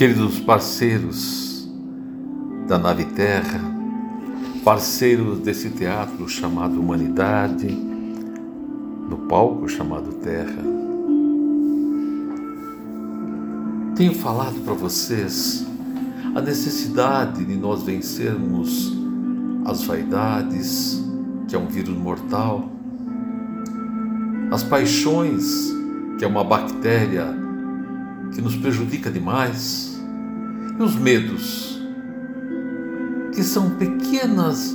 Queridos parceiros da nave Terra, parceiros desse teatro chamado Humanidade, no palco chamado Terra, tenho falado para vocês a necessidade de nós vencermos as vaidades, que é um vírus mortal, as paixões, que é uma bactéria que nos prejudica demais, e os medos, que são pequenas,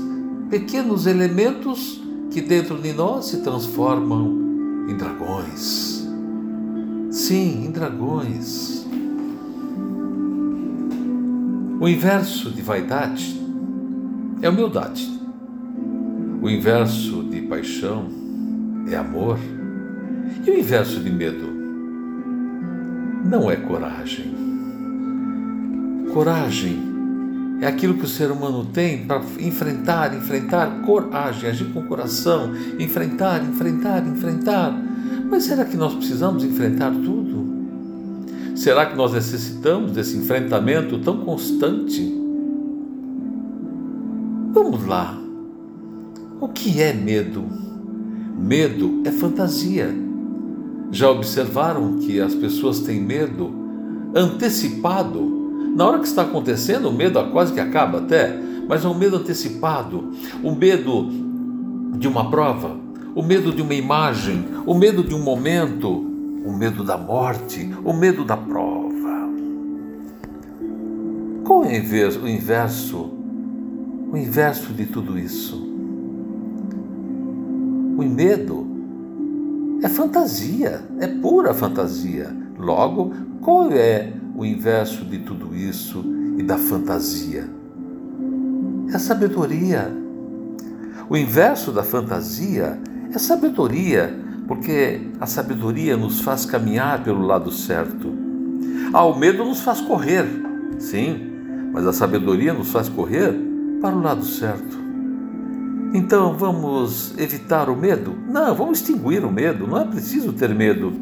pequenos elementos que dentro de nós se transformam em dragões. Sim, em dragões. O inverso de vaidade é humildade. O inverso de paixão é amor. E o inverso de medo não é coragem. Coragem é aquilo que o ser humano tem para enfrentar, enfrentar, coragem, agir com coração, enfrentar, enfrentar, enfrentar. Mas será que nós precisamos enfrentar tudo? Será que nós necessitamos desse enfrentamento tão constante? Vamos lá. O que é medo? Medo é fantasia. Já observaram que as pessoas têm medo antecipado na hora que está acontecendo, o medo quase que acaba até, mas é um medo antecipado, o medo de uma prova, o medo de uma imagem, o medo de um momento, o medo da morte, o medo da prova. Qual é o inverso? O inverso de tudo isso. O medo é fantasia, é pura fantasia. Logo, qual é o inverso de tudo isso e da fantasia. É sabedoria. O inverso da fantasia é sabedoria, porque a sabedoria nos faz caminhar pelo lado certo. Ah, o medo nos faz correr, sim, mas a sabedoria nos faz correr para o lado certo. Então vamos evitar o medo? Não, vamos extinguir o medo. Não é preciso ter medo,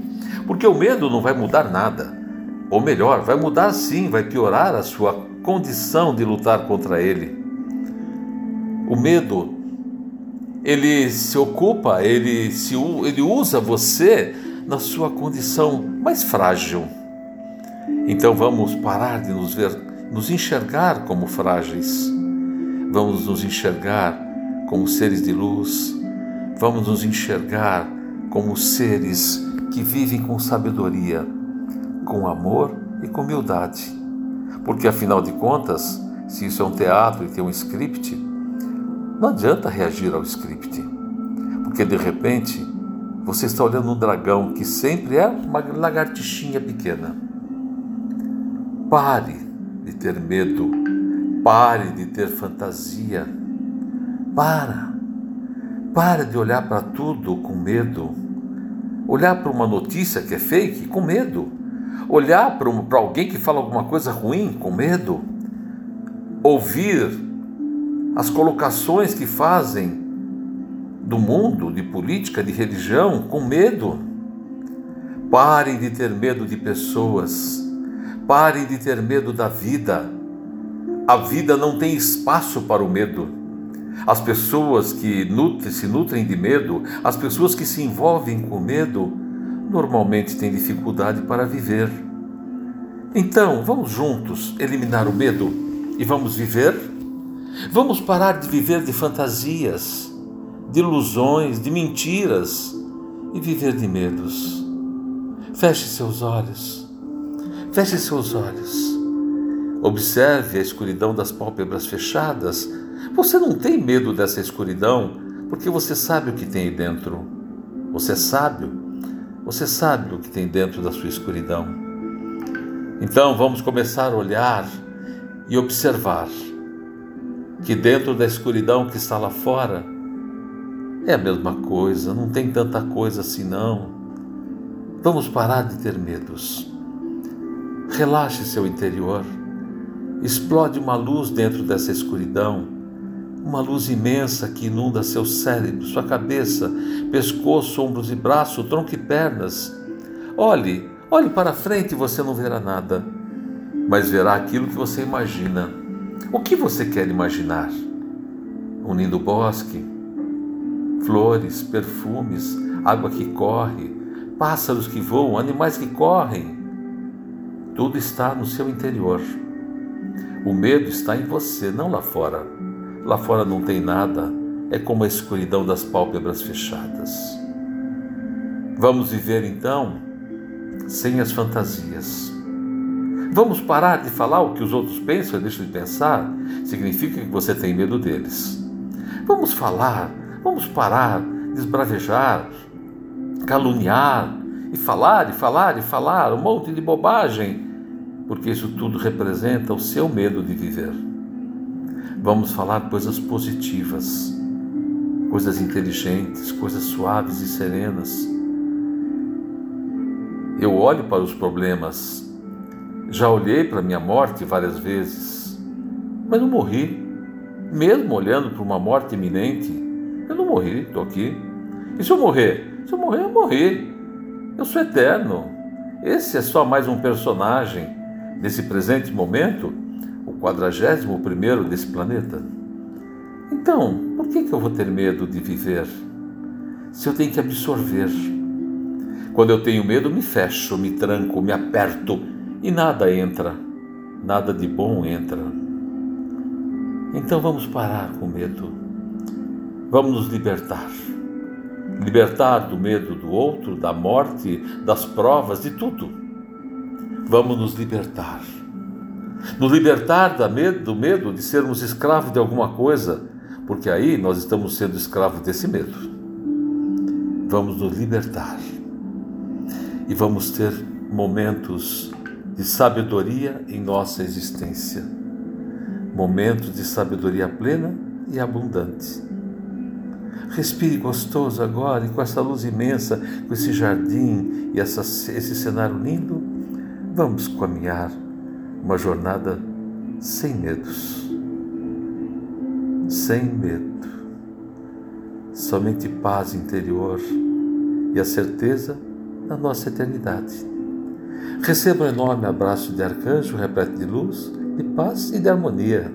porque o medo não vai mudar nada. Ou melhor, vai mudar sim, vai piorar a sua condição de lutar contra ele. O medo, ele se ocupa, ele, se, ele usa você na sua condição mais frágil. Então vamos parar de nos ver, nos enxergar como frágeis. Vamos nos enxergar como seres de luz. Vamos nos enxergar como seres que vivem com sabedoria com amor e com humildade. Porque afinal de contas, se isso é um teatro e tem um script, não adianta reagir ao script. Porque de repente você está olhando um dragão que sempre é uma lagartixinha pequena. Pare de ter medo, pare de ter fantasia. Para. Pare de olhar para tudo com medo. Olhar para uma notícia que é fake com medo olhar para alguém que fala alguma coisa ruim com medo, ouvir as colocações que fazem do mundo, de política, de religião, com medo. Parem de ter medo de pessoas, parem de ter medo da vida. A vida não tem espaço para o medo. As pessoas que nutrem, se nutrem de medo, as pessoas que se envolvem com medo, normalmente têm dificuldade para viver. Então, vamos juntos eliminar o medo e vamos viver? Vamos parar de viver de fantasias, de ilusões, de mentiras e viver de medos. Feche seus olhos. Feche seus olhos. Observe a escuridão das pálpebras fechadas. Você não tem medo dessa escuridão porque você sabe o que tem aí dentro. Você é sábio você sabe o que tem dentro da sua escuridão. Então vamos começar a olhar e observar que dentro da escuridão que está lá fora é a mesma coisa, não tem tanta coisa assim não. Vamos parar de ter medos. Relaxe seu interior. Explode uma luz dentro dessa escuridão uma luz imensa que inunda seu cérebro, sua cabeça, pescoço, ombros e braço, tronco e pernas. Olhe, olhe para frente e você não verá nada. mas verá aquilo que você imagina. O que você quer imaginar? Um lindo bosque, flores, perfumes, água que corre, pássaros que voam, animais que correm. Tudo está no seu interior. O medo está em você, não lá fora. Lá fora não tem nada, é como a escuridão das pálpebras fechadas. Vamos viver então sem as fantasias. Vamos parar de falar o que os outros pensam e deixam de pensar? Significa que você tem medo deles. Vamos falar, vamos parar de esbravejar, caluniar e falar e falar e falar um monte de bobagem, porque isso tudo representa o seu medo de viver. Vamos falar coisas positivas, coisas inteligentes, coisas suaves e serenas. Eu olho para os problemas, já olhei para minha morte várias vezes, mas não morri. Mesmo olhando para uma morte iminente, eu não morri, estou aqui. E se eu morrer? Se eu morrer, eu morri. Eu sou eterno. Esse é só mais um personagem desse presente momento, o quadragésimo primeiro desse planeta. Então, por que, que eu vou ter medo de viver? Se eu tenho que absorver. Quando eu tenho medo, me fecho, me tranco, me aperto e nada entra, nada de bom entra. Então vamos parar com medo. Vamos nos libertar. Libertar do medo do outro, da morte, das provas, de tudo. Vamos nos libertar. Nos libertar do medo, do medo de sermos escravos de alguma coisa, porque aí nós estamos sendo escravos desse medo. Vamos nos libertar. E vamos ter momentos de sabedoria em nossa existência momentos de sabedoria plena e abundante. Respire gostoso agora e com essa luz imensa, com esse jardim e essa, esse cenário lindo, vamos caminhar uma jornada sem medos. Sem medo. Somente paz interior e a certeza da nossa eternidade. Receba um enorme abraço de arcanjo repleto de luz de paz e de harmonia.